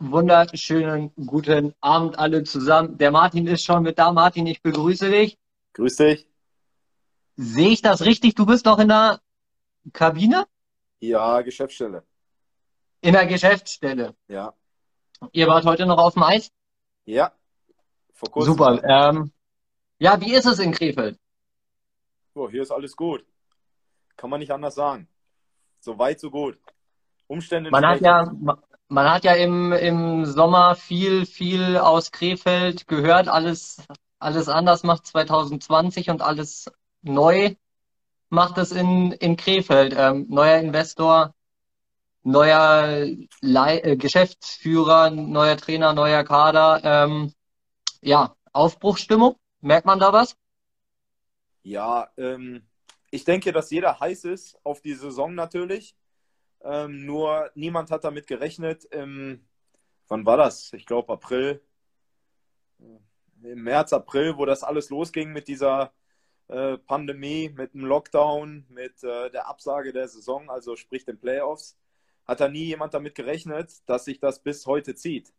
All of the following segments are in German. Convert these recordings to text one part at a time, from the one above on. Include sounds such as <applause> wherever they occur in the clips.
Einen wunderschönen guten Abend alle zusammen. Der Martin ist schon mit da. Martin, ich begrüße dich. Grüß dich. Sehe ich das richtig? Du bist noch in der Kabine? Ja, Geschäftsstelle. In der Geschäftsstelle. Ja. Ihr wart heute noch auf dem Eis? Ja. Vor kurzem. Super. Ähm, ja, wie ist es in Krefeld? Oh, hier ist alles gut. Kann man nicht anders sagen. So weit, so gut. Umstände. Man hat ja, man hat ja im, im Sommer viel, viel aus Krefeld gehört. Alles, alles anders macht 2020 und alles neu macht es in, in Krefeld. Ähm, neuer Investor, neuer Le äh, Geschäftsführer, neuer Trainer, neuer Kader. Ähm, ja, Aufbruchsstimmung. Merkt man da was? Ja, ähm, ich denke, dass jeder heiß ist auf die Saison natürlich. Ähm, nur niemand hat damit gerechnet. Im, wann war das? Ich glaube April. Im März, April, wo das alles losging mit dieser äh, Pandemie, mit dem Lockdown, mit äh, der Absage der Saison, also sprich den Playoffs, hat da nie jemand damit gerechnet, dass sich das bis heute zieht.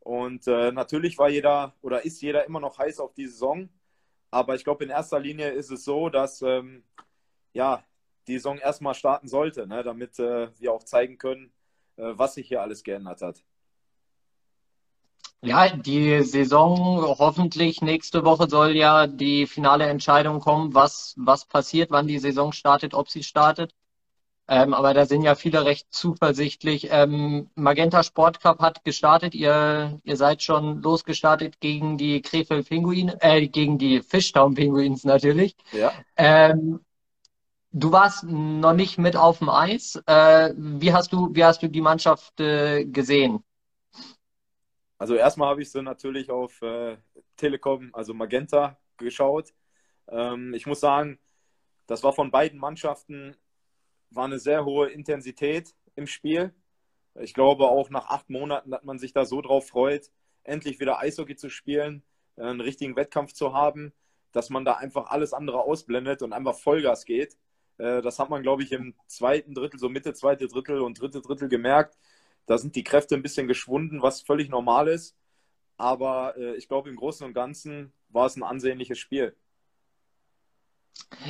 Und äh, natürlich war jeder oder ist jeder immer noch heiß auf die Saison. Aber ich glaube, in erster Linie ist es so, dass ähm, ja, die Saison erstmal starten sollte, ne, damit äh, wir auch zeigen können, äh, was sich hier alles geändert hat. Ja, die Saison, hoffentlich nächste Woche soll ja die finale Entscheidung kommen, was, was passiert, wann die Saison startet, ob sie startet. Ähm, aber da sind ja viele recht zuversichtlich. Ähm, Magenta Sport Cup hat gestartet. Ihr, ihr seid schon losgestartet gegen die Krefeld Pinguine, äh, gegen die Fishtown Pinguins natürlich. Ja. Ähm, Du warst noch nicht mit auf dem Eis. Äh, wie hast du, wie hast du die Mannschaft äh, gesehen? Also erstmal habe ich sie natürlich auf äh, Telekom, also Magenta, geschaut. Ähm, ich muss sagen, das war von beiden Mannschaften war eine sehr hohe Intensität im Spiel. Ich glaube auch nach acht Monaten, dass man sich da so drauf freut, endlich wieder Eishockey zu spielen, einen richtigen Wettkampf zu haben, dass man da einfach alles andere ausblendet und einfach Vollgas geht. Äh, das hat man, glaube ich, im zweiten Drittel, so Mitte, zweite Drittel und dritte Drittel gemerkt. Da sind die Kräfte ein bisschen geschwunden, was völlig normal ist. Aber äh, ich glaube, im Großen und Ganzen war es ein ansehnliches Spiel.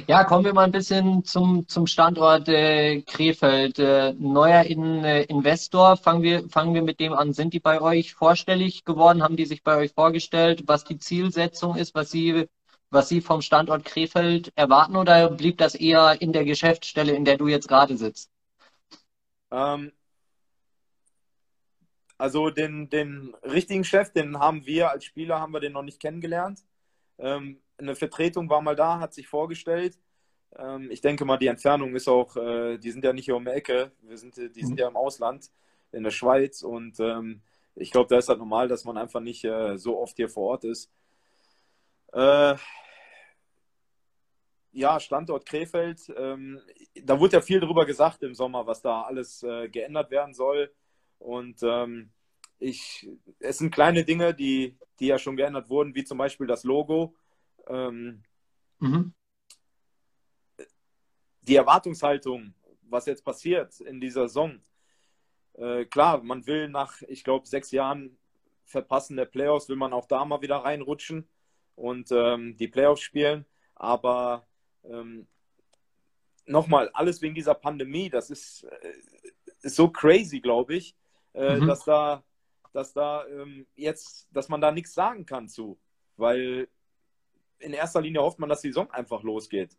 Ja, kommen wir mal ein bisschen zum, zum Standort äh, Krefeld. Äh, neuer in, äh, Investor, fangen wir, fangen wir mit dem an. Sind die bei euch vorstellig geworden? Haben die sich bei euch vorgestellt, was die Zielsetzung ist, was sie was Sie vom Standort Krefeld erwarten oder blieb das eher in der Geschäftsstelle, in der du jetzt gerade sitzt? Ähm, also den, den richtigen Chef, den haben wir als Spieler, haben wir den noch nicht kennengelernt. Ähm, eine Vertretung war mal da, hat sich vorgestellt. Ähm, ich denke mal, die Entfernung ist auch, äh, die sind ja nicht hier um die Ecke, wir sind, die sind mhm. ja im Ausland, in der Schweiz und ähm, ich glaube, da ist halt normal, dass man einfach nicht äh, so oft hier vor Ort ist. Äh, ja, Standort Krefeld. Ähm, da wurde ja viel darüber gesagt im Sommer, was da alles äh, geändert werden soll. Und ähm, ich, es sind kleine Dinge, die, die ja schon geändert wurden, wie zum Beispiel das Logo. Ähm, mhm. Die Erwartungshaltung, was jetzt passiert in dieser Saison. Äh, klar, man will nach, ich glaube, sechs Jahren Verpassen der Playoffs, will man auch da mal wieder reinrutschen und ähm, die Playoffs spielen. Aber ähm, nochmal, alles wegen dieser Pandemie, das ist, äh, ist so crazy, glaube ich, äh, mhm. dass da, dass da ähm, jetzt, dass man da nichts sagen kann zu. Weil in erster Linie hofft man, dass die Saison einfach losgeht.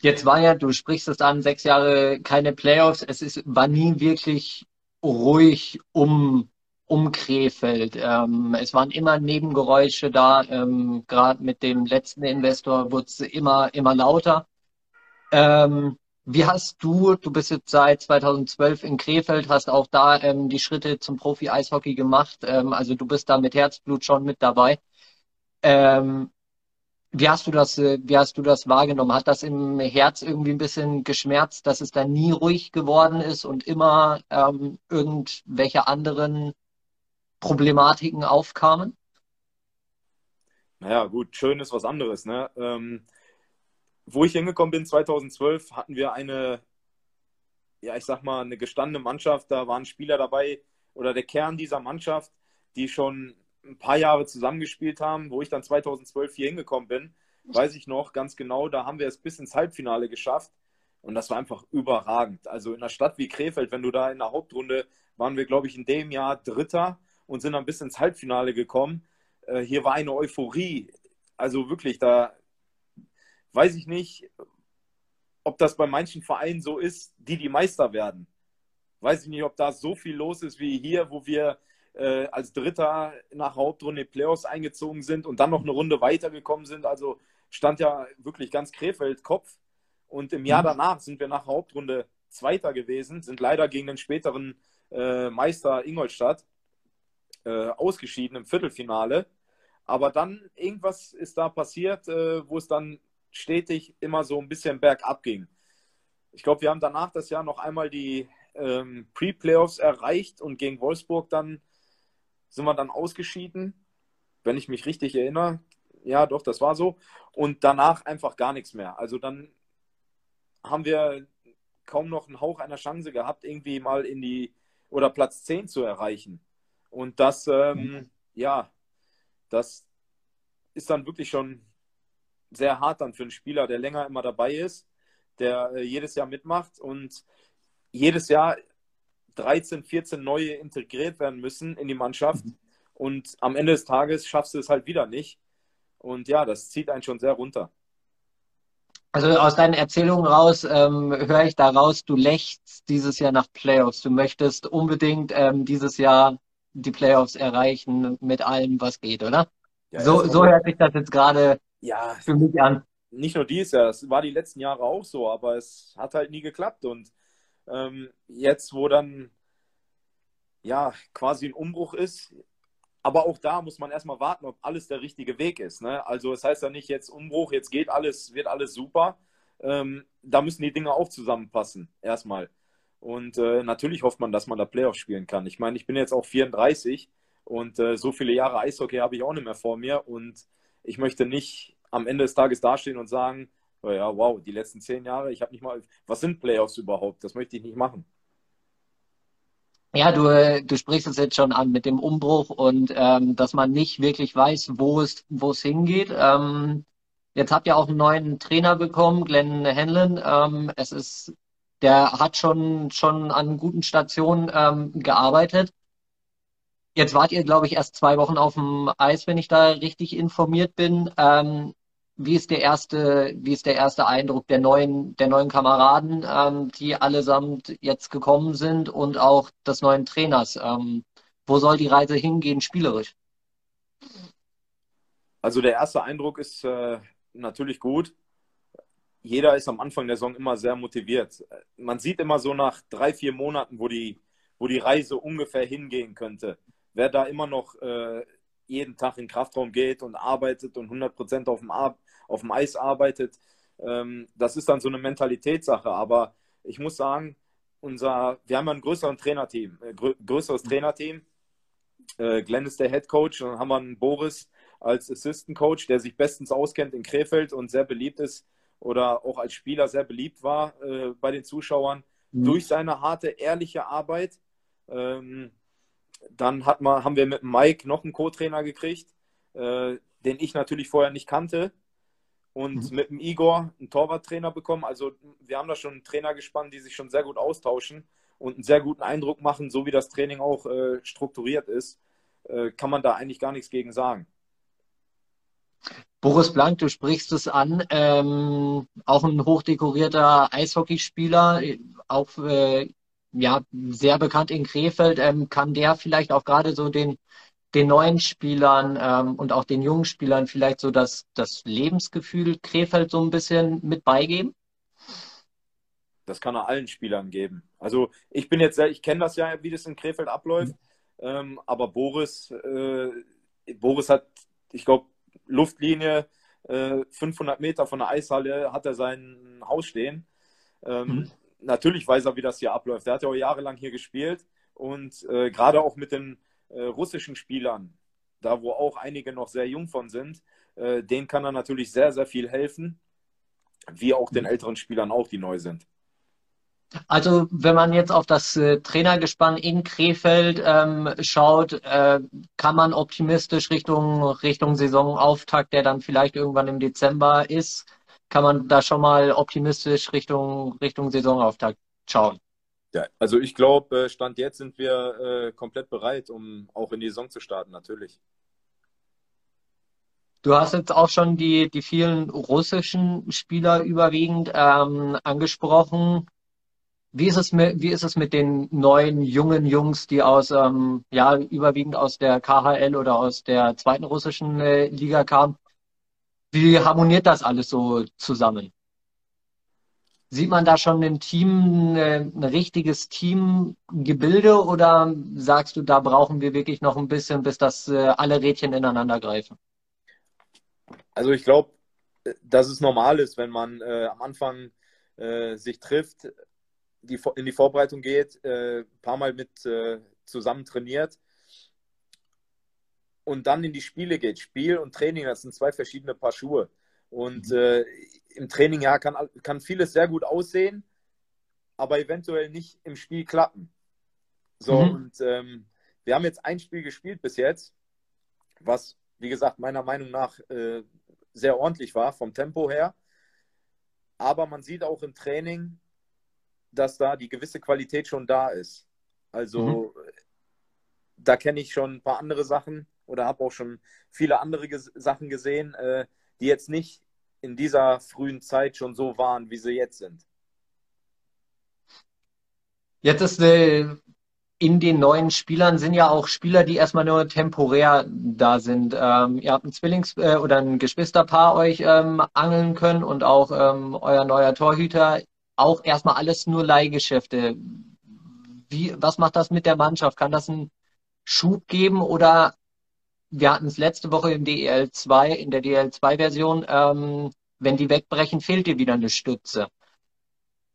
Jetzt war ja, du sprichst es an, sechs Jahre keine Playoffs. Es ist, war nie wirklich ruhig um um Krefeld. Ähm, es waren immer Nebengeräusche da. Ähm, Gerade mit dem letzten Investor wurde es immer, immer lauter. Ähm, wie hast du, du bist jetzt seit 2012 in Krefeld, hast auch da ähm, die Schritte zum Profi-Eishockey gemacht. Ähm, also du bist da mit Herzblut schon mit dabei. Ähm, wie hast du das, äh, wie hast du das wahrgenommen? Hat das im Herz irgendwie ein bisschen geschmerzt, dass es da nie ruhig geworden ist und immer ähm, irgendwelche anderen Problematiken aufkamen? Naja, gut, schön ist was anderes. Ne? Ähm, wo ich hingekommen bin 2012, hatten wir eine ja, ich sag mal, eine gestandene Mannschaft. Da waren Spieler dabei oder der Kern dieser Mannschaft, die schon ein paar Jahre zusammengespielt haben, wo ich dann 2012 hier hingekommen bin, weiß ich noch ganz genau, da haben wir es bis ins Halbfinale geschafft und das war einfach überragend. Also in einer Stadt wie Krefeld, wenn du da in der Hauptrunde, waren wir, glaube ich, in dem Jahr Dritter und sind dann bis ins Halbfinale gekommen. Äh, hier war eine Euphorie. Also wirklich, da weiß ich nicht, ob das bei manchen Vereinen so ist, die die Meister werden. Weiß ich nicht, ob da so viel los ist wie hier, wo wir äh, als Dritter nach Hauptrunde Playoffs eingezogen sind und dann noch eine Runde weitergekommen sind. Also stand ja wirklich ganz Krefeld Kopf. Und im Jahr mhm. danach sind wir nach Hauptrunde Zweiter gewesen, sind leider gegen den späteren äh, Meister Ingolstadt äh, ausgeschieden im Viertelfinale. Aber dann irgendwas ist da passiert, äh, wo es dann stetig immer so ein bisschen bergab ging. Ich glaube, wir haben danach das Jahr noch einmal die ähm, Pre-Playoffs erreicht und gegen Wolfsburg dann sind wir dann ausgeschieden, wenn ich mich richtig erinnere. Ja, doch, das war so. Und danach einfach gar nichts mehr. Also dann haben wir kaum noch einen Hauch einer Chance gehabt, irgendwie mal in die oder Platz 10 zu erreichen. Und das, ähm, ja, das ist dann wirklich schon sehr hart dann für einen Spieler, der länger immer dabei ist, der äh, jedes Jahr mitmacht und jedes Jahr 13, 14 neue integriert werden müssen in die Mannschaft. Mhm. Und am Ende des Tages schaffst du es halt wieder nicht. Und ja, das zieht einen schon sehr runter. Also aus deinen Erzählungen raus ähm, höre ich daraus, du lächst dieses Jahr nach Playoffs. Du möchtest unbedingt ähm, dieses Jahr die Playoffs erreichen mit allem, was geht, oder? Ja, so, so hört sich das jetzt gerade ja, für mich an. Nicht nur dies Jahr, das war die letzten Jahre auch so, aber es hat halt nie geklappt. Und ähm, jetzt, wo dann ja quasi ein Umbruch ist, aber auch da muss man erstmal warten, ob alles der richtige Weg ist. Ne? Also es das heißt ja nicht jetzt Umbruch, jetzt geht alles, wird alles super. Ähm, da müssen die Dinge auch zusammenpassen, erstmal. Und äh, natürlich hofft man, dass man da Playoff spielen kann. Ich meine, ich bin jetzt auch 34 und äh, so viele Jahre Eishockey habe ich auch nicht mehr vor mir. Und ich möchte nicht am Ende des Tages dastehen und sagen, oh ja, wow, die letzten zehn Jahre, ich habe nicht mal, was sind Playoffs überhaupt? Das möchte ich nicht machen. Ja, du, du sprichst es jetzt schon an mit dem Umbruch und ähm, dass man nicht wirklich weiß, wo es, wo es hingeht. Ähm, jetzt habt ihr auch einen neuen Trainer bekommen, Glenn Hanlon. Ähm, es ist, der hat schon, schon an guten Stationen ähm, gearbeitet. Jetzt wart ihr, glaube ich, erst zwei Wochen auf dem Eis, wenn ich da richtig informiert bin. Ähm, wie ist der erste, wie ist der erste Eindruck der neuen, der neuen Kameraden, ähm, die allesamt jetzt gekommen sind und auch des neuen Trainers? Ähm, wo soll die Reise hingehen, spielerisch? Also der erste Eindruck ist äh, natürlich gut. Jeder ist am Anfang der Saison immer sehr motiviert. Man sieht immer so nach drei, vier Monaten, wo die, wo die Reise ungefähr hingehen könnte. Wer da immer noch äh, jeden Tag in den Kraftraum geht und arbeitet und 100% auf dem, auf dem Eis arbeitet. Ähm, das ist dann so eine Mentalitätssache. Aber ich muss sagen, unser, wir haben ein größeres Trainerteam, äh, grö größeres Trainerteam. Äh, Glenn ist der Head Coach und dann haben wir einen Boris als Assistant Coach, der sich bestens auskennt in Krefeld und sehr beliebt ist oder auch als Spieler sehr beliebt war äh, bei den Zuschauern mhm. durch seine harte, ehrliche Arbeit. Ähm, dann hat man, haben wir mit Mike noch einen Co-Trainer gekriegt, äh, den ich natürlich vorher nicht kannte. Und mhm. mit dem Igor einen Torwarttrainer bekommen. Also wir haben da schon einen Trainer gespannt, die sich schon sehr gut austauschen und einen sehr guten Eindruck machen, so wie das Training auch äh, strukturiert ist, äh, kann man da eigentlich gar nichts gegen sagen. Boris Blank, du sprichst es an, ähm, auch ein hochdekorierter Eishockeyspieler, auch äh, ja, sehr bekannt in Krefeld. Ähm, kann der vielleicht auch gerade so den, den neuen Spielern ähm, und auch den jungen Spielern vielleicht so das, das Lebensgefühl Krefeld so ein bisschen mit beigeben? Das kann er allen Spielern geben. Also ich bin jetzt, ich kenne das ja, wie das in Krefeld abläuft, mhm. ähm, aber Boris, äh, Boris hat, ich glaube, Luftlinie äh, 500 Meter von der Eishalle hat er sein Haus stehen. Ähm, mhm natürlich weiß er, wie das hier abläuft. Er hat ja auch jahrelang hier gespielt und äh, gerade auch mit den äh, russischen Spielern, da wo auch einige noch sehr jung von sind, äh, denen kann er natürlich sehr, sehr viel helfen, wie auch den älteren Spielern auch, die neu sind. Also wenn man jetzt auf das äh, Trainergespann in Krefeld ähm, schaut, äh, kann man optimistisch Richtung, Richtung Saisonauftakt, der dann vielleicht irgendwann im Dezember ist, kann man da schon mal optimistisch Richtung, Richtung Saisonauftakt schauen. Ja, also ich glaube, äh, Stand jetzt sind wir äh, komplett bereit, um auch in die Saison zu starten, natürlich. Du hast jetzt auch schon die, die vielen russischen Spieler überwiegend ähm, angesprochen. Wie ist es mit, wie ist es mit den neuen jungen Jungs, die aus, ähm, ja, überwiegend aus der KHL oder aus der zweiten russischen äh, Liga kamen? Wie harmoniert das alles so zusammen? Sieht man da schon im Team äh, ein richtiges Teamgebilde oder sagst du, da brauchen wir wirklich noch ein bisschen, bis das äh, alle Rädchen ineinander greifen? Also ich glaube, dass es normal ist, wenn man äh, am Anfang äh, sich trifft, die, in die Vorbereitung geht, äh, ein paar Mal mit äh, zusammen trainiert und dann in die Spiele geht. Spiel und Training, das sind zwei verschiedene Paar Schuhe. Und mhm. äh, im Training ja kann, kann vieles sehr gut aussehen, aber eventuell nicht im Spiel klappen. So, mhm. und ähm, wir haben jetzt ein Spiel gespielt bis jetzt, was, wie gesagt, meiner Meinung nach äh, sehr ordentlich war vom Tempo her. Aber man sieht auch im Training, dass da die gewisse Qualität schon da ist. Also mhm. da kenne ich schon ein paar andere Sachen oder habe auch schon viele andere Ges Sachen gesehen, äh, die jetzt nicht in dieser frühen Zeit schon so waren, wie sie jetzt sind. Jetzt ist äh, in den neuen Spielern sind ja auch Spieler, die erstmal nur temporär da sind. Ähm, ihr habt ein Zwillings- äh, oder ein Geschwisterpaar euch ähm, angeln können und auch ähm, euer neuer Torhüter auch erstmal alles nur Leihgeschäfte. Wie, was macht das mit der Mannschaft? Kann das einen Schub geben oder wir hatten es letzte Woche im DEL 2, in der DEL 2 Version, ähm, wenn die wegbrechen, fehlt dir wieder eine Stütze.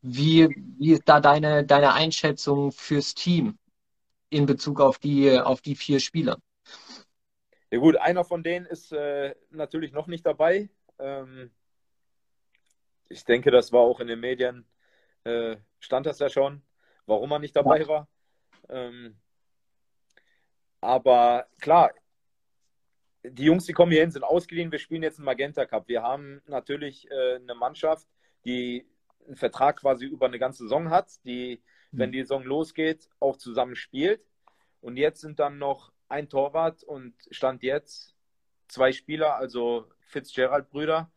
Wie, wie ist da deine, deine Einschätzung fürs Team in Bezug auf die, auf die vier Spieler? Ja gut, einer von denen ist äh, natürlich noch nicht dabei. Ähm, ich denke, das war auch in den Medien, äh, stand das ja schon, warum er nicht dabei ja. war. Ähm, aber klar, die Jungs, die kommen hier hin, sind ausgeliehen. Wir spielen jetzt einen Magenta Cup. Wir haben natürlich äh, eine Mannschaft, die einen Vertrag quasi über eine ganze Saison hat, die, mhm. wenn die Saison losgeht, auch zusammen spielt. Und jetzt sind dann noch ein Torwart und stand jetzt zwei Spieler, also Fitzgerald-Brüder,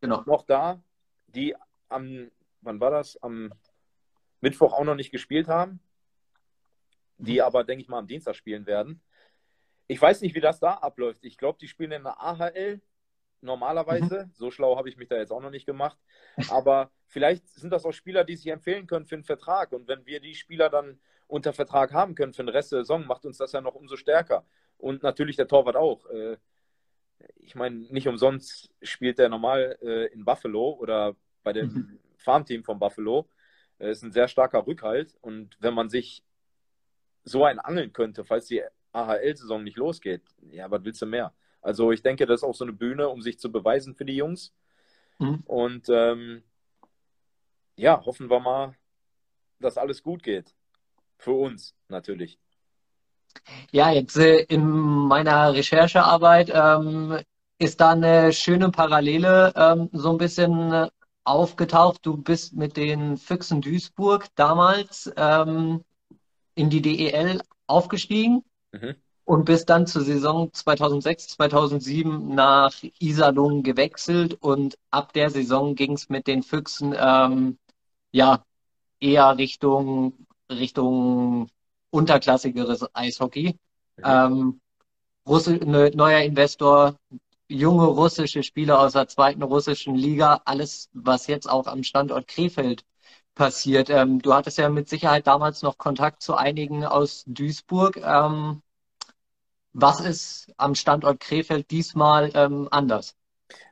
genau. noch da die am, wann war das? Am Mittwoch auch noch nicht gespielt haben, die mhm. aber, denke ich mal, am Dienstag spielen werden. Ich weiß nicht, wie das da abläuft. Ich glaube, die spielen in der AHL normalerweise. Mhm. So schlau habe ich mich da jetzt auch noch nicht gemacht. Aber vielleicht sind das auch Spieler, die sich empfehlen können für einen Vertrag. Und wenn wir die Spieler dann unter Vertrag haben können für den Rest der Saison, macht uns das ja noch umso stärker. Und natürlich der Torwart auch. Äh, ich meine, nicht umsonst spielt er normal äh, in Buffalo oder bei dem mhm. Farmteam von Buffalo. Er ist ein sehr starker Rückhalt und wenn man sich so ein angeln könnte, falls die AHL-Saison nicht losgeht, ja, was willst du mehr? Also ich denke, das ist auch so eine Bühne, um sich zu beweisen für die Jungs. Mhm. Und ähm, ja, hoffen wir mal, dass alles gut geht. Für uns natürlich. Ja, jetzt äh, in meiner Recherchearbeit ähm, ist da eine schöne Parallele ähm, so ein bisschen aufgetaucht. Du bist mit den Füchsen Duisburg damals ähm, in die DEL aufgestiegen mhm. und bist dann zur Saison 2006, 2007 nach Iserlohn gewechselt und ab der Saison ging es mit den Füchsen ähm, ja eher Richtung Richtung unterklassigeres Eishockey. Mhm. Ähm, Russi ne, neuer Investor, junge russische Spieler aus der zweiten russischen Liga, alles, was jetzt auch am Standort Krefeld passiert. Ähm, du hattest ja mit Sicherheit damals noch Kontakt zu einigen aus Duisburg. Ähm, was ist am Standort Krefeld diesmal ähm, anders?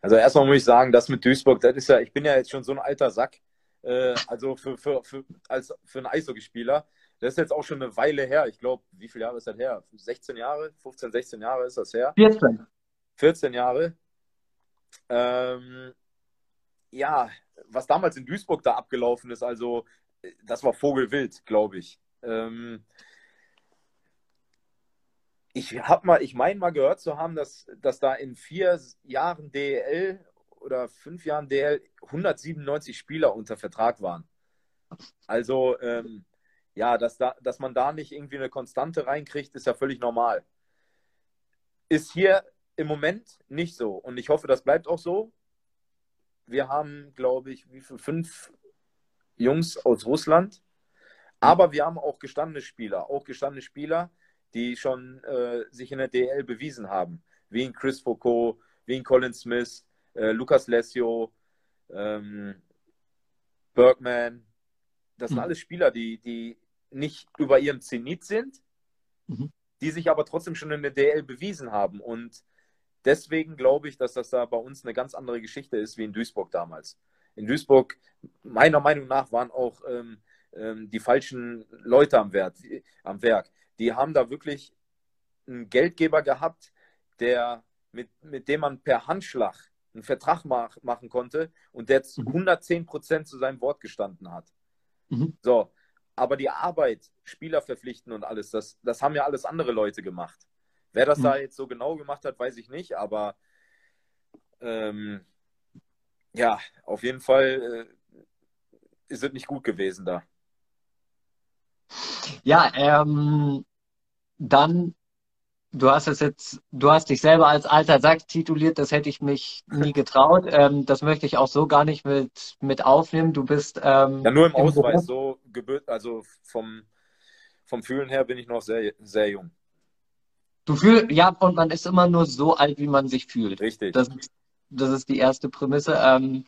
Also erstmal muss ich sagen, das mit Duisburg, das ist ja, ich bin ja jetzt schon so ein alter Sack. Äh, <laughs> also für, für, für, als, für einen Eishockeyspieler. Das ist jetzt auch schon eine Weile her. Ich glaube, wie viele Jahre ist das her? 16 Jahre? 15, 16 Jahre ist das her? 14. 14 Jahre. Ähm, ja, was damals in Duisburg da abgelaufen ist, also das war Vogelwild, glaube ich. Ähm, ich habe mal, ich meine mal gehört zu haben, dass, dass da in vier Jahren DL oder fünf Jahren DL 197 Spieler unter Vertrag waren. Also ähm, ja, dass, da, dass man da nicht irgendwie eine Konstante reinkriegt, ist ja völlig normal. Ist hier im Moment nicht so. Und ich hoffe, das bleibt auch so. Wir haben, glaube ich, wie viel? Fünf Jungs aus Russland. Aber wir haben auch gestandene Spieler, auch gestandene Spieler, die schon äh, sich in der DL bewiesen haben. Wie in Chris Foucault, wie in Colin Smith, äh, Lukas Lesio, ähm, Bergman. Das sind mhm. alles Spieler, die, die nicht über ihrem Zenit sind, mhm. die sich aber trotzdem schon in der DL bewiesen haben. Und deswegen glaube ich, dass das da bei uns eine ganz andere Geschichte ist wie in Duisburg damals. In Duisburg, meiner Meinung nach, waren auch ähm, ähm, die falschen Leute am, Wert, am Werk. Die haben da wirklich einen Geldgeber gehabt, der, mit, mit dem man per Handschlag einen Vertrag mach, machen konnte und der zu 110 mhm. Prozent zu seinem Wort gestanden hat. Mhm. So, aber die Arbeit, Spieler verpflichten und alles, das, das haben ja alles andere Leute gemacht. Wer das mhm. da jetzt so genau gemacht hat, weiß ich nicht, aber ähm, ja, auf jeden Fall äh, ist es nicht gut gewesen da. Ja, ähm, dann, du hast es jetzt, du hast dich selber als alter Sack tituliert, das hätte ich mich nie getraut. Ähm, das möchte ich auch so gar nicht mit, mit aufnehmen. Du bist. Ähm, ja, nur im, im Ausweis, Beruf. so also vom, vom Fühlen her bin ich noch sehr, sehr jung. Du fühlst, ja, und man ist immer nur so alt, wie man sich fühlt. Richtig. Das, das ist die erste Prämisse. Ähm,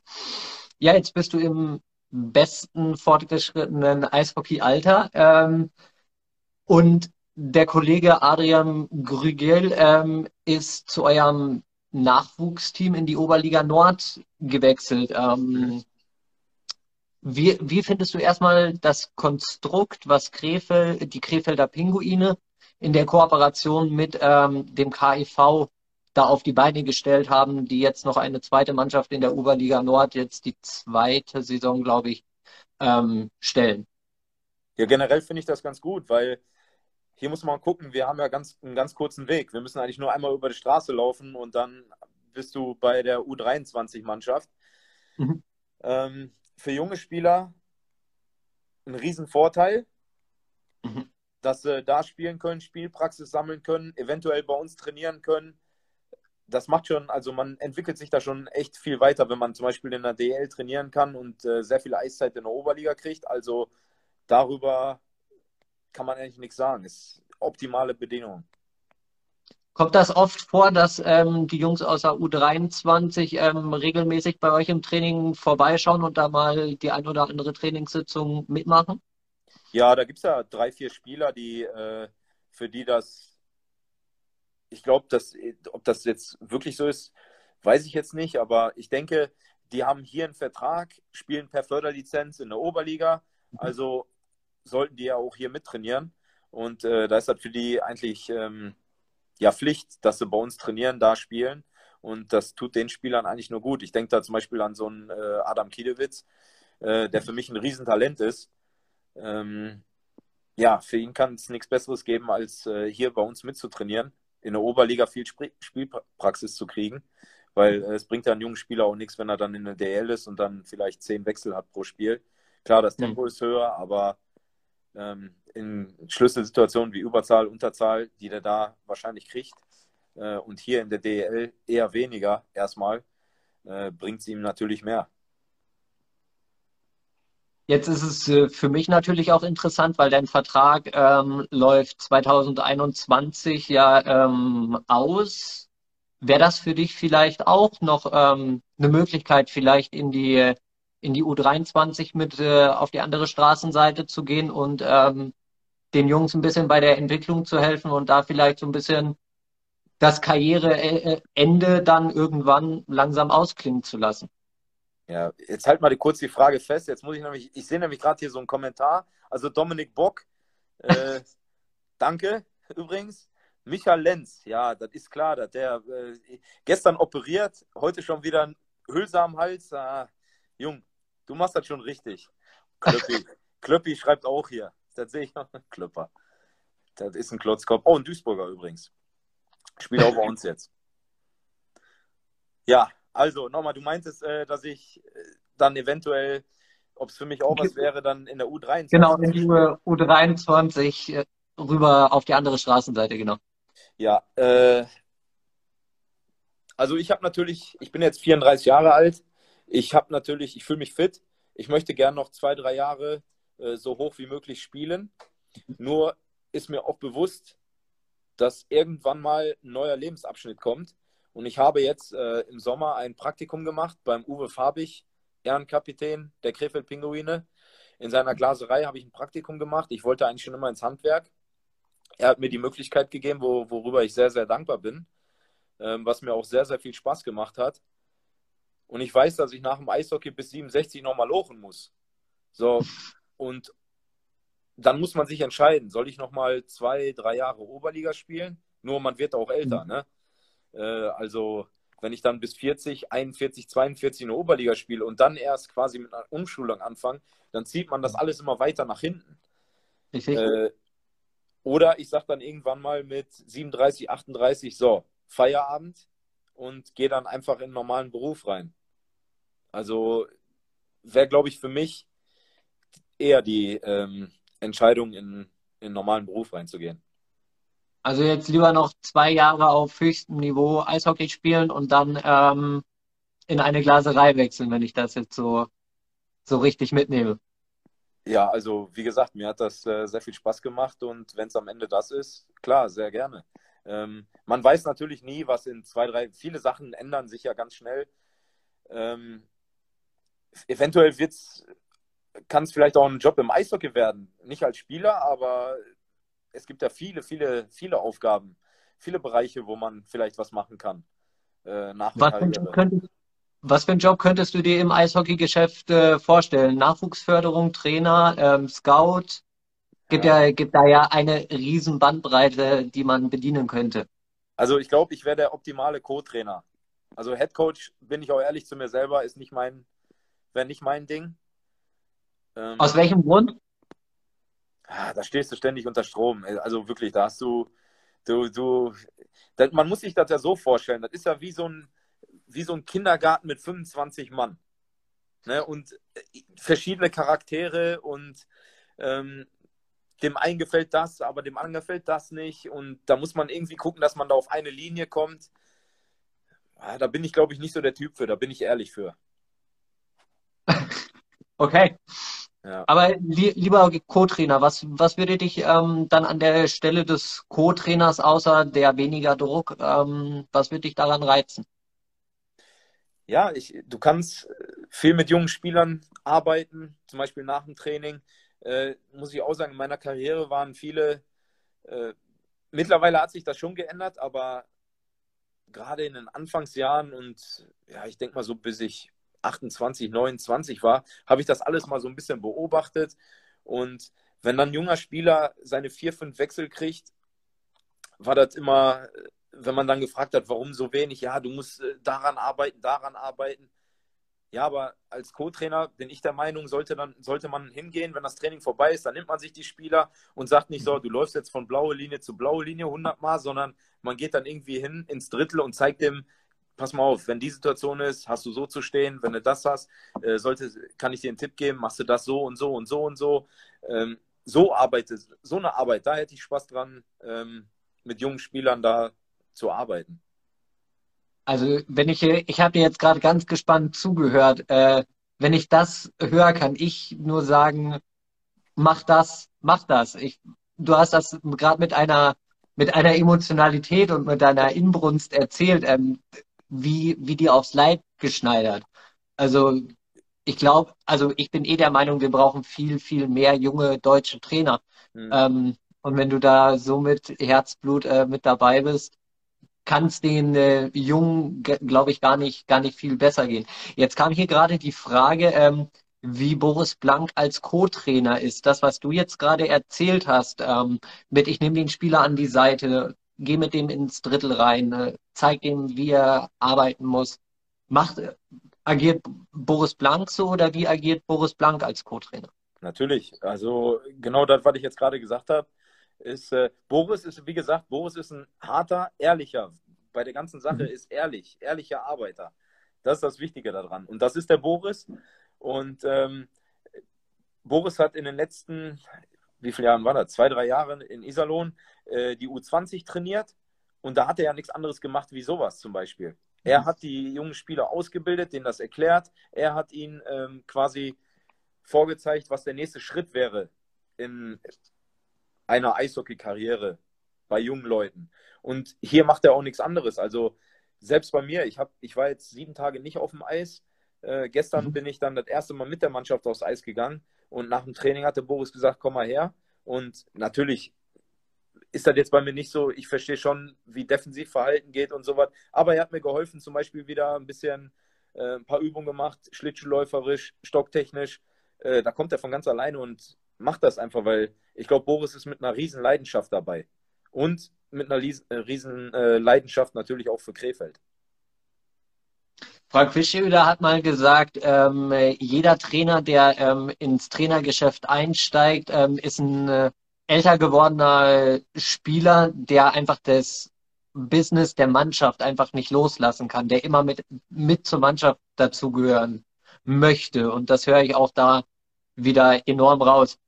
ja, jetzt bist du im besten fortgeschrittenen Eishockey-Alter. Ähm, und der Kollege Adrian Grügel ähm, ist zu eurem Nachwuchsteam in die Oberliga Nord gewechselt. Ähm, wie, wie findest du erstmal das Konstrukt, was Krefeld, die Krefelder Pinguine in der Kooperation mit ähm, dem KIV da auf die Beine gestellt haben, die jetzt noch eine zweite Mannschaft in der Oberliga Nord, jetzt die zweite Saison, glaube ich, ähm, stellen. Ja, generell finde ich das ganz gut, weil hier muss man gucken, wir haben ja ganz, einen ganz kurzen Weg. Wir müssen eigentlich nur einmal über die Straße laufen und dann bist du bei der U23-Mannschaft. Mhm. Ähm, für junge Spieler ein Riesenvorteil. Mhm dass sie da spielen können, Spielpraxis sammeln können, eventuell bei uns trainieren können. Das macht schon, also man entwickelt sich da schon echt viel weiter, wenn man zum Beispiel in der DL trainieren kann und äh, sehr viel Eiszeit in der Oberliga kriegt. Also darüber kann man eigentlich nichts sagen. Ist optimale Bedingungen. Kommt das oft vor, dass ähm, die Jungs aus der U23 ähm, regelmäßig bei euch im Training vorbeischauen und da mal die ein oder andere Trainingssitzung mitmachen? Ja, da gibt es ja drei, vier Spieler, die äh, für die das, ich glaube, dass, ob das jetzt wirklich so ist, weiß ich jetzt nicht, aber ich denke, die haben hier einen Vertrag, spielen per Förderlizenz in der Oberliga, mhm. also sollten die ja auch hier mittrainieren. Und äh, da ist das für die eigentlich ähm, ja Pflicht, dass sie bei uns trainieren, da spielen. Und das tut den Spielern eigentlich nur gut. Ich denke da zum Beispiel an so einen äh, Adam Kiedewitz, äh, der für mich ein Riesentalent ist. Ähm, ja, für ihn kann es nichts Besseres geben, als äh, hier bei uns mitzutrainieren, in der Oberliga viel Sp Spielpraxis zu kriegen, weil äh, es bringt ja einen jungen Spieler auch nichts, wenn er dann in der DL ist und dann vielleicht zehn Wechsel hat pro Spiel. Klar, das Tempo mhm. ist höher, aber in Schlüsselsituationen wie Überzahl, Unterzahl, die der da wahrscheinlich kriegt, äh, und hier in der DL eher weniger erstmal, äh, bringt es ihm natürlich mehr. Jetzt ist es äh, für mich natürlich auch interessant, weil dein Vertrag ähm, läuft 2021 ja ähm, aus. Wäre das für dich vielleicht auch noch ähm, eine Möglichkeit, vielleicht in die in die U23 mit äh, auf die andere Straßenseite zu gehen und ähm, den Jungs ein bisschen bei der Entwicklung zu helfen und da vielleicht so ein bisschen das Karriereende dann irgendwann langsam ausklingen zu lassen? Ja, jetzt halt mal kurz die Frage fest. Jetzt muss ich nämlich, ich sehe nämlich gerade hier so einen Kommentar. Also Dominik Bock, äh, <laughs> danke übrigens. Michael Lenz, ja, das ist klar, dass der äh, gestern operiert, heute schon wieder ein Hülse am Hals. Ah, Jung, du machst das schon richtig. <laughs> Klöppi schreibt auch hier. Das sehe ich noch. <laughs> Klöpper. Das ist ein Klotzkopf. Oh, ein Duisburger übrigens. Spielt auch bei uns jetzt. Ja, also nochmal, du meintest, äh, dass ich äh, dann eventuell, ob es für mich auch was wäre, dann in der U23. Genau, in die U23 äh, rüber auf die andere Straßenseite, genau. Ja, äh, also ich habe natürlich, ich bin jetzt 34 Jahre alt. Ich habe natürlich, ich fühle mich fit. Ich möchte gern noch zwei, drei Jahre äh, so hoch wie möglich spielen. Nur ist mir auch bewusst, dass irgendwann mal ein neuer Lebensabschnitt kommt. Und ich habe jetzt äh, im Sommer ein Praktikum gemacht beim Uwe Fabich, Ehrenkapitän der Krefeld-Pinguine. In seiner Glaserei habe ich ein Praktikum gemacht. Ich wollte eigentlich schon immer ins Handwerk. Er hat mir die Möglichkeit gegeben, wo, worüber ich sehr, sehr dankbar bin, ähm, was mir auch sehr, sehr viel Spaß gemacht hat. Und ich weiß, dass ich nach dem Eishockey bis 67 nochmal lochen muss. So, und dann muss man sich entscheiden, soll ich nochmal zwei, drei Jahre Oberliga spielen? Nur man wird auch älter, mhm. ne? Äh, also, wenn ich dann bis 40, 41, 42 in der Oberliga spiele und dann erst quasi mit einer Umschulung anfange, dann zieht man das alles immer weiter nach hinten. Äh, oder ich sage dann irgendwann mal mit 37, 38, so, Feierabend und gehe dann einfach in einen normalen Beruf rein. Also wäre, glaube ich, für mich eher die ähm, Entscheidung, in, in einen normalen Beruf reinzugehen. Also jetzt lieber noch zwei Jahre auf höchstem Niveau Eishockey spielen und dann ähm, in eine Glaserei wechseln, wenn ich das jetzt so, so richtig mitnehme. Ja, also wie gesagt, mir hat das äh, sehr viel Spaß gemacht und wenn es am Ende das ist, klar, sehr gerne. Ähm, man weiß natürlich nie, was in zwei, drei, viele Sachen ändern sich ja ganz schnell. Ähm, eventuell kann es vielleicht auch ein Job im Eishockey werden. Nicht als Spieler, aber es gibt ja viele, viele, viele Aufgaben, viele Bereiche, wo man vielleicht was machen kann. Äh, nach was, für könntest, was, für einen Job könntest du dir im Eishockeygeschäft äh, vorstellen? Nachwuchsförderung, Trainer, ähm, Scout? Gibt ja. ja, gibt da ja eine riesen Bandbreite, die man bedienen könnte. Also ich glaube, ich wäre der optimale Co-Trainer. Also Head Coach, bin ich auch ehrlich zu mir selber, ist nicht mein, wäre nicht mein Ding. Ähm, Aus welchem Grund? Ah, da stehst du ständig unter Strom. Also wirklich, da hast du, du, du, das, man muss sich das ja so vorstellen. Das ist ja wie so ein, wie so ein Kindergarten mit 25 Mann. Ne? Und äh, verschiedene Charaktere und ähm, dem einen gefällt das, aber dem anderen gefällt das nicht. Und da muss man irgendwie gucken, dass man da auf eine Linie kommt. Ah, da bin ich, glaube ich, nicht so der Typ für, da bin ich ehrlich für. Okay. Ja. Aber li lieber Co-Trainer, was, was würde dich ähm, dann an der Stelle des Co-Trainers außer der weniger Druck, ähm, was würde dich daran reizen? Ja, ich, du kannst viel mit jungen Spielern arbeiten, zum Beispiel nach dem Training. Äh, muss ich auch sagen, in meiner Karriere waren viele, äh, mittlerweile hat sich das schon geändert, aber gerade in den Anfangsjahren und ja, ich denke mal so, bis ich 28, 29 war, habe ich das alles mal so ein bisschen beobachtet. Und wenn dann ein junger Spieler seine vier, fünf Wechsel kriegt, war das immer, wenn man dann gefragt hat, warum so wenig, ja, du musst äh, daran arbeiten, daran arbeiten. Ja, aber als Co-Trainer bin ich der Meinung, sollte, dann, sollte man hingehen, wenn das Training vorbei ist, dann nimmt man sich die Spieler und sagt nicht so, mhm. du läufst jetzt von blaue Linie zu blaue Linie 100 Mal, sondern man geht dann irgendwie hin ins Drittel und zeigt dem, pass mal auf, wenn die Situation ist, hast du so zu stehen, wenn du das hast, äh, sollte, kann ich dir einen Tipp geben, machst du das so und so und so und so. Ähm, so arbeitet, so eine Arbeit, da hätte ich Spaß dran, ähm, mit jungen Spielern da zu arbeiten. Also wenn ich, ich habe dir jetzt gerade ganz gespannt zugehört. Äh, wenn ich das höre, kann ich nur sagen, mach das, mach das. Ich, du hast das gerade mit einer mit einer Emotionalität und mit deiner Inbrunst erzählt. Ähm, wie, wie die aufs Leib geschneidert. Also ich glaube, also ich bin eh der Meinung, wir brauchen viel, viel mehr junge deutsche Trainer. Mhm. Ähm, und wenn du da so mit Herzblut äh, mit dabei bist, kann es den äh, Jungen, glaube ich, gar nicht, gar nicht viel besser gehen. Jetzt kam hier gerade die Frage, ähm, wie Boris Blank als Co-Trainer ist. Das, was du jetzt gerade erzählt hast, ähm, mit ich nehme den Spieler an die Seite, geh mit dem ins Drittel rein, äh, zeig ihm, wie er arbeiten muss. Macht, agiert Boris Blank so oder wie agiert Boris Blank als Co-Trainer? Natürlich. Also genau das, was ich jetzt gerade gesagt habe, ist äh, Boris ist, wie gesagt, Boris ist ein harter, ehrlicher. Bei der ganzen Sache mhm. ist ehrlich, ehrlicher Arbeiter. Das ist das Wichtige daran. Und das ist der Boris. Und ähm, Boris hat in den letzten, wie viele Jahren war das? Zwei, drei Jahren in Iserlohn äh, die U20 trainiert. Und da hat er ja nichts anderes gemacht wie sowas zum Beispiel. Er mhm. hat die jungen Spieler ausgebildet, denen das erklärt. Er hat ihnen ähm, quasi vorgezeigt, was der nächste Schritt wäre in einer Eishockey-Karriere bei jungen Leuten. Und hier macht er auch nichts anderes. Also selbst bei mir, ich, hab, ich war jetzt sieben Tage nicht auf dem Eis. Äh, gestern mhm. bin ich dann das erste Mal mit der Mannschaft aufs Eis gegangen und nach dem Training hatte Boris gesagt, komm mal her. Und natürlich ist das jetzt bei mir nicht so, ich verstehe schon, wie Defensivverhalten geht und sowas. Aber er hat mir geholfen, zum Beispiel wieder ein bisschen äh, ein paar Übungen gemacht, schlittschuhläuferisch, stocktechnisch. Äh, da kommt er von ganz alleine und macht das einfach, weil ich glaube, Boris ist mit einer riesen Leidenschaft dabei. Und mit einer äh, riesen äh, Leidenschaft natürlich auch für Krefeld. Frank Fischöder hat mal gesagt, ähm, jeder Trainer, der ähm, ins Trainergeschäft einsteigt, ähm, ist ein äh, älter gewordener Spieler, der einfach das Business der Mannschaft einfach nicht loslassen kann, der immer mit, mit zur Mannschaft dazugehören möchte. Und das höre ich auch da wieder enorm raus.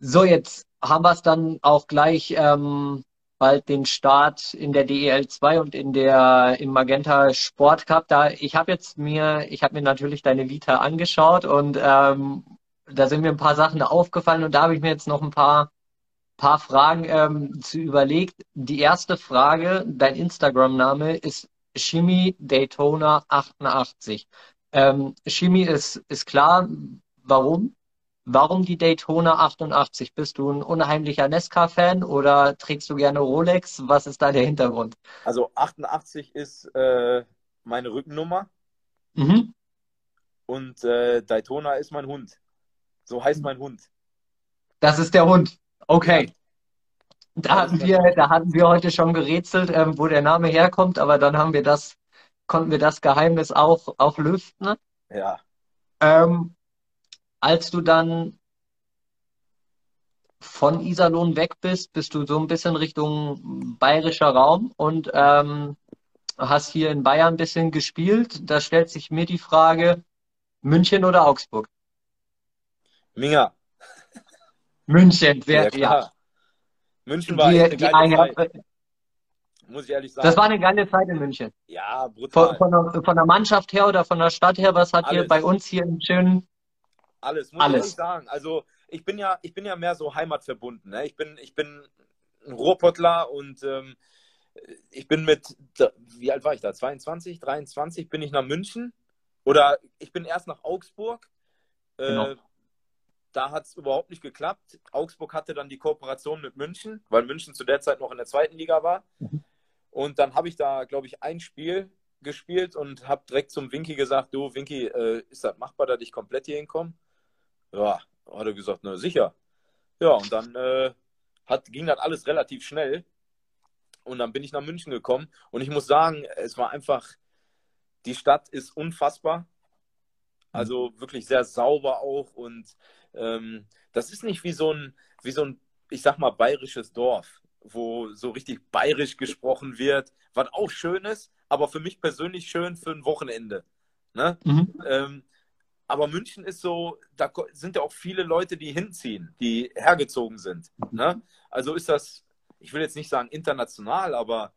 So, jetzt haben wir es dann auch gleich ähm, bald den Start in der DEL 2 und in der im Magenta Sport Cup. Da ich habe jetzt mir, ich habe mir natürlich deine Vita angeschaut und ähm, da sind mir ein paar Sachen aufgefallen und da habe ich mir jetzt noch ein paar paar Fragen ähm, zu überlegt. Die erste Frage, dein Instagram-Name ist Shimi Daytona 88. Ähm, Shimi ist, ist klar, warum? Warum die Daytona 88? Bist du ein unheimlicher Nesca-Fan oder trägst du gerne Rolex? Was ist da der Hintergrund? Also 88 ist äh, meine Rückennummer. Mhm. Und äh, Daytona ist mein Hund. So heißt mein Hund. Das ist der Hund. Okay. Da hatten wir, da hatten wir heute schon gerätselt, ähm, wo der Name herkommt, aber dann haben wir das, konnten wir das Geheimnis auch, auch lüften. Ja. Ähm, als du dann von Iserlohn weg bist, bist du so ein bisschen Richtung bayerischer Raum und ähm, hast hier in Bayern ein bisschen gespielt. Da stellt sich mir die Frage, München oder Augsburg? Minga. München, sehr, ja. ja. München war die, eine geile eine, Zeit. Muss ich ehrlich sagen. Das war eine geile Zeit in München. Ja, brutal. Von, von, der, von der Mannschaft her oder von der Stadt her, was hat Alles. ihr bei uns hier in schönen alles, muss Alles. ich sagen. Also ich bin ja, ich bin ja mehr so heimatverbunden. Ne? Ich bin, ich bin ein Ruhrpottler und ähm, ich bin mit, wie alt war ich da? 22, 23 bin ich nach München oder ich bin erst nach Augsburg. Äh, genau. Da hat es überhaupt nicht geklappt. Augsburg hatte dann die Kooperation mit München, weil München zu der Zeit noch in der zweiten Liga war. Mhm. Und dann habe ich da, glaube ich, ein Spiel gespielt und habe direkt zum Winky gesagt, du Winky, äh, ist das machbar, dass ich komplett hier hinkomme? Ja, hat er gesagt, na sicher. Ja, und dann äh, hat, ging das alles relativ schnell. Und dann bin ich nach München gekommen. Und ich muss sagen, es war einfach, die Stadt ist unfassbar. Also wirklich sehr sauber auch. Und ähm, das ist nicht wie so ein, wie so ein, ich sag mal, bayerisches Dorf, wo so richtig bayerisch gesprochen wird, was auch schön ist, aber für mich persönlich schön für ein Wochenende. Ne? Mhm. Ähm, aber München ist so, da sind ja auch viele Leute, die hinziehen, die hergezogen sind. Ne? Also ist das, ich will jetzt nicht sagen international, aber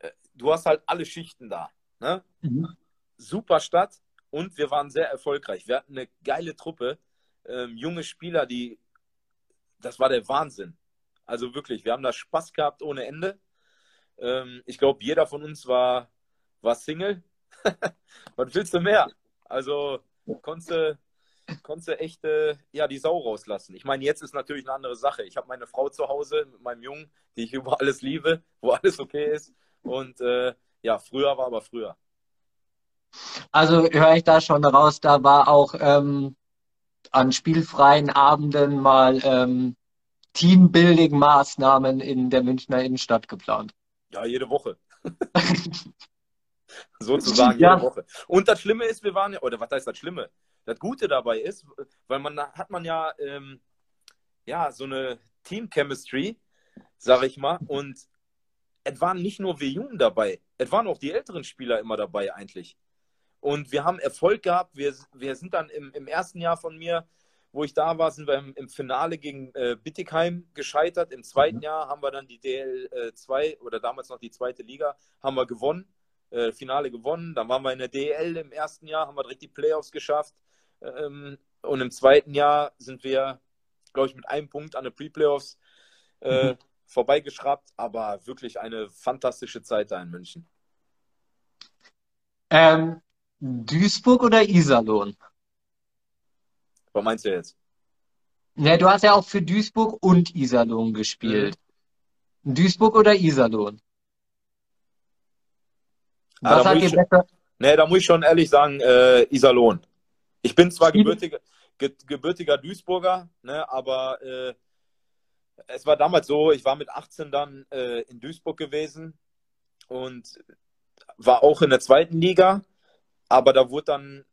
äh, du hast halt alle Schichten da. Ne? Mhm. Super Stadt und wir waren sehr erfolgreich. Wir hatten eine geile Truppe, ähm, junge Spieler, die, das war der Wahnsinn. Also wirklich, wir haben da Spaß gehabt ohne Ende. Ähm, ich glaube, jeder von uns war, war Single. <laughs> Was willst du mehr? Also konntest du, konntest du echt äh, ja, die Sau rauslassen. Ich meine, jetzt ist natürlich eine andere Sache. Ich habe meine Frau zu Hause mit meinem Jungen, die ich über alles liebe, wo alles okay ist. Und äh, ja, früher war aber früher. Also höre ich da schon raus, da war auch ähm, an spielfreien Abenden mal ähm, Teambuilding-Maßnahmen in der Münchner Innenstadt geplant. Ja, jede Woche. <laughs> Sozusagen ja. jede Woche. Und das Schlimme ist, wir waren ja, oder was heißt das Schlimme? Das Gute dabei ist, weil man hat man ja, ähm, ja, so eine Team-Chemistry, sag ich mal, und es waren nicht nur wir Jungen dabei, es waren auch die älteren Spieler immer dabei eigentlich. Und wir haben Erfolg gehabt. Wir, wir sind dann im, im ersten Jahr von mir, wo ich da war, sind wir im, im Finale gegen äh, Bittigheim gescheitert. Im zweiten mhm. Jahr haben wir dann die DL2 äh, oder damals noch die zweite Liga, haben wir gewonnen, äh, Finale gewonnen. Dann waren wir in der DL im ersten Jahr, haben wir direkt die Playoffs geschafft. Ähm, und im zweiten Jahr sind wir, glaube ich, mit einem Punkt an den Pre-Playoffs äh, mhm. vorbeigeschraubt. Aber wirklich eine fantastische Zeit da in München. Ähm, Duisburg oder Iserlohn? Was meinst du jetzt? Ne, du hast ja auch für Duisburg und Iserlohn gespielt. Mhm. Duisburg oder Iserlohn? Ah, Was hat dir besser? Ne, da muss ich schon ehrlich sagen, äh, Iserlohn. Ich bin zwar gebürtiger, ge, gebürtiger Duisburger, ne, aber äh, es war damals so, ich war mit 18 dann äh, in Duisburg gewesen und war auch in der zweiten Liga aber da wurde dann,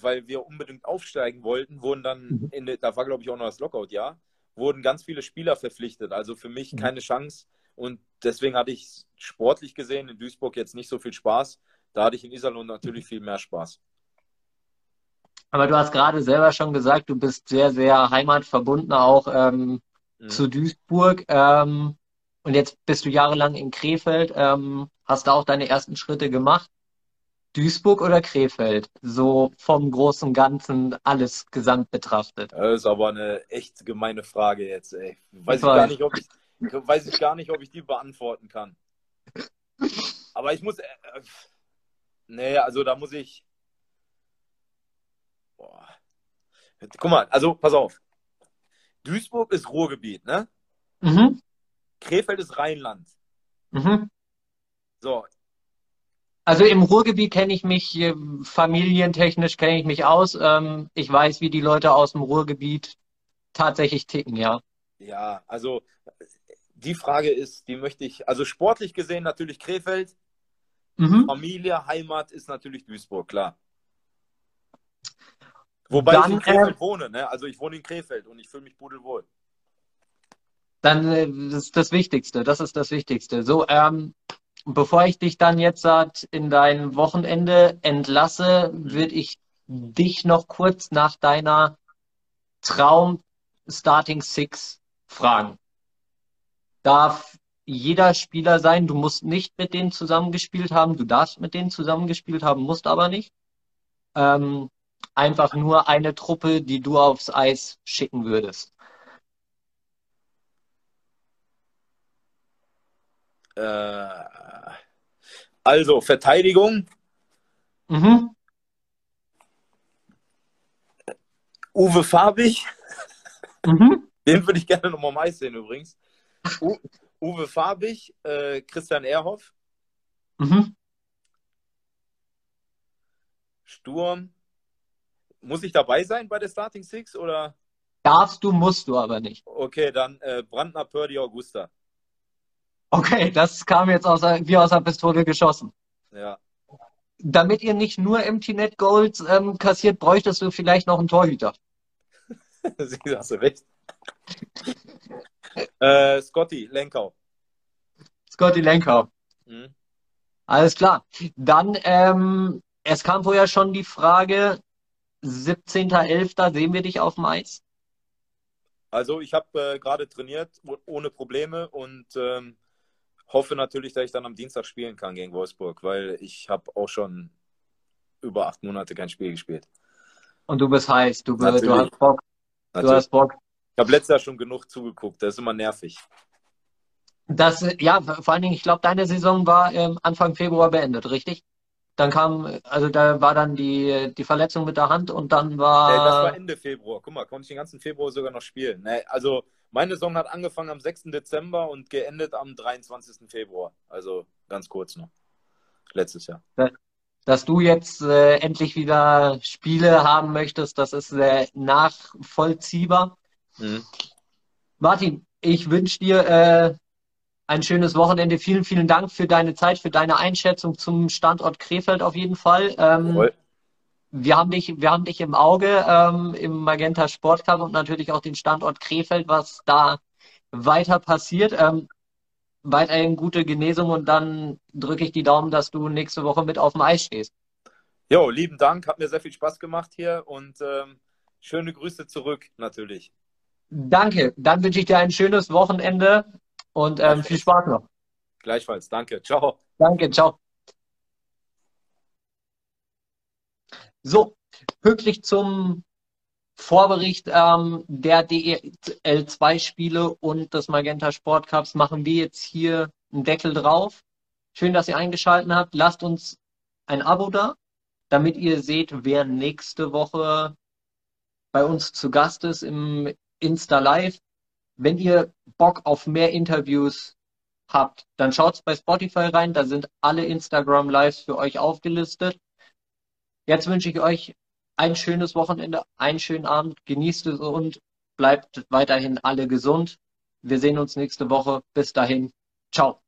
weil wir unbedingt aufsteigen wollten, wurden dann, mhm. in da war glaube ich auch noch das Lockout, ja, wurden ganz viele Spieler verpflichtet. Also für mich mhm. keine Chance. Und deswegen hatte ich sportlich gesehen in Duisburg jetzt nicht so viel Spaß. Da hatte ich in Iserlohn natürlich viel mehr Spaß. Aber du hast gerade selber schon gesagt, du bist sehr, sehr heimatverbunden auch ähm, mhm. zu Duisburg. Ähm, und jetzt bist du jahrelang in Krefeld, ähm, hast da auch deine ersten Schritte gemacht. Duisburg oder Krefeld? So vom großen Ganzen alles gesamt betrachtet. Das ist aber eine echt gemeine Frage jetzt, ey. Weiß ich, gar nicht, ob ich, weiß ich gar nicht, ob ich die beantworten kann. Aber ich muss. Äh, äh, nee, also da muss ich. Boah. Guck mal, also pass auf. Duisburg ist Ruhrgebiet, ne? Mhm. Krefeld ist Rheinland. Mhm. So, also im Ruhrgebiet kenne ich mich, äh, familientechnisch kenne ich mich aus. Ähm, ich weiß, wie die Leute aus dem Ruhrgebiet tatsächlich ticken, ja. Ja, also die Frage ist, die möchte ich, also sportlich gesehen natürlich Krefeld, mhm. Familie, Heimat ist natürlich Duisburg, klar. Wobei dann, ich in Krefeld äh, wohne, ne? Also ich wohne in Krefeld und ich fühle mich pudelwohl. Dann äh, das ist das Wichtigste, das ist das Wichtigste. So, ähm, bevor ich dich dann jetzt in dein Wochenende entlasse, würde ich dich noch kurz nach deiner Traum Starting Six fragen. Darf jeder Spieler sein, du musst nicht mit denen zusammengespielt haben, du darfst mit denen zusammengespielt haben, musst aber nicht. Ähm, einfach nur eine Truppe, die du aufs Eis schicken würdest. Äh, also, Verteidigung. Mhm. Uwe Farbig. Mhm. Den würde ich gerne nochmal mal sehen übrigens. U Uwe Farbig, äh, Christian Erhoff. Mhm. Sturm. Muss ich dabei sein bei der Starting Six oder? Darfst du, musst du aber nicht. Okay, dann äh, Brandner, Purdy, Augusta. Okay, das kam jetzt aus, wie aus der Pistole geschossen. Ja. Damit ihr nicht nur Empty Net Goals ähm, kassiert, bräuchtest du vielleicht noch einen Torhüter. <laughs> Sie hast du recht. Äh, Scotty Lenkau. Scotty Lenkau. Mhm. Alles klar. Dann, ähm, es kam vorher schon die Frage, 17.11. sehen wir dich auf dem Eis? Also ich habe äh, gerade trainiert ohne Probleme und ähm, hoffe natürlich, dass ich dann am Dienstag spielen kann gegen Wolfsburg, weil ich habe auch schon über acht Monate kein Spiel gespielt. Und du bist heiß, du, du hast Bock. Natürlich. Du hast Bock. Ich habe letztes Jahr schon genug zugeguckt, das ist immer nervig. Das, ja, vor allen Dingen, ich glaube, deine Saison war ähm, Anfang Februar beendet, richtig? Dann kam, also da war dann die, die Verletzung mit der Hand und dann war. Äh, das war Ende Februar. Guck mal, konnte ich den ganzen Februar sogar noch spielen. Nee, also meine Saison hat angefangen am 6. Dezember und geendet am 23. Februar. Also ganz kurz noch. Letztes Jahr. Dass du jetzt äh, endlich wieder Spiele haben möchtest, das ist äh, nachvollziehbar. Mhm. Martin, ich wünsche dir äh, ein schönes Wochenende. Vielen, vielen Dank für deine Zeit, für deine Einschätzung zum Standort Krefeld auf jeden Fall. Ähm, wir haben dich, wir haben dich im Auge ähm, im Magenta Sport Cup und natürlich auch den Standort Krefeld, was da weiter passiert. Ähm, weiterhin gute Genesung und dann drücke ich die Daumen, dass du nächste Woche mit auf dem Eis stehst. Jo, lieben Dank, hat mir sehr viel Spaß gemacht hier und ähm, schöne Grüße zurück natürlich. Danke, dann wünsche ich dir ein schönes Wochenende und ähm, viel Spaß noch. Gleichfalls, danke, ciao. Danke, ciao. So, pünktlich zum Vorbericht ähm, der DEL2-Spiele und des Magenta Sport Cups machen wir jetzt hier einen Deckel drauf. Schön, dass ihr eingeschaltet habt. Lasst uns ein Abo da, damit ihr seht, wer nächste Woche bei uns zu Gast ist im Insta Live. Wenn ihr Bock auf mehr Interviews habt, dann schaut bei Spotify rein. Da sind alle Instagram Lives für euch aufgelistet. Jetzt wünsche ich euch ein schönes Wochenende, einen schönen Abend, genießt es und bleibt weiterhin alle gesund. Wir sehen uns nächste Woche. Bis dahin. Ciao.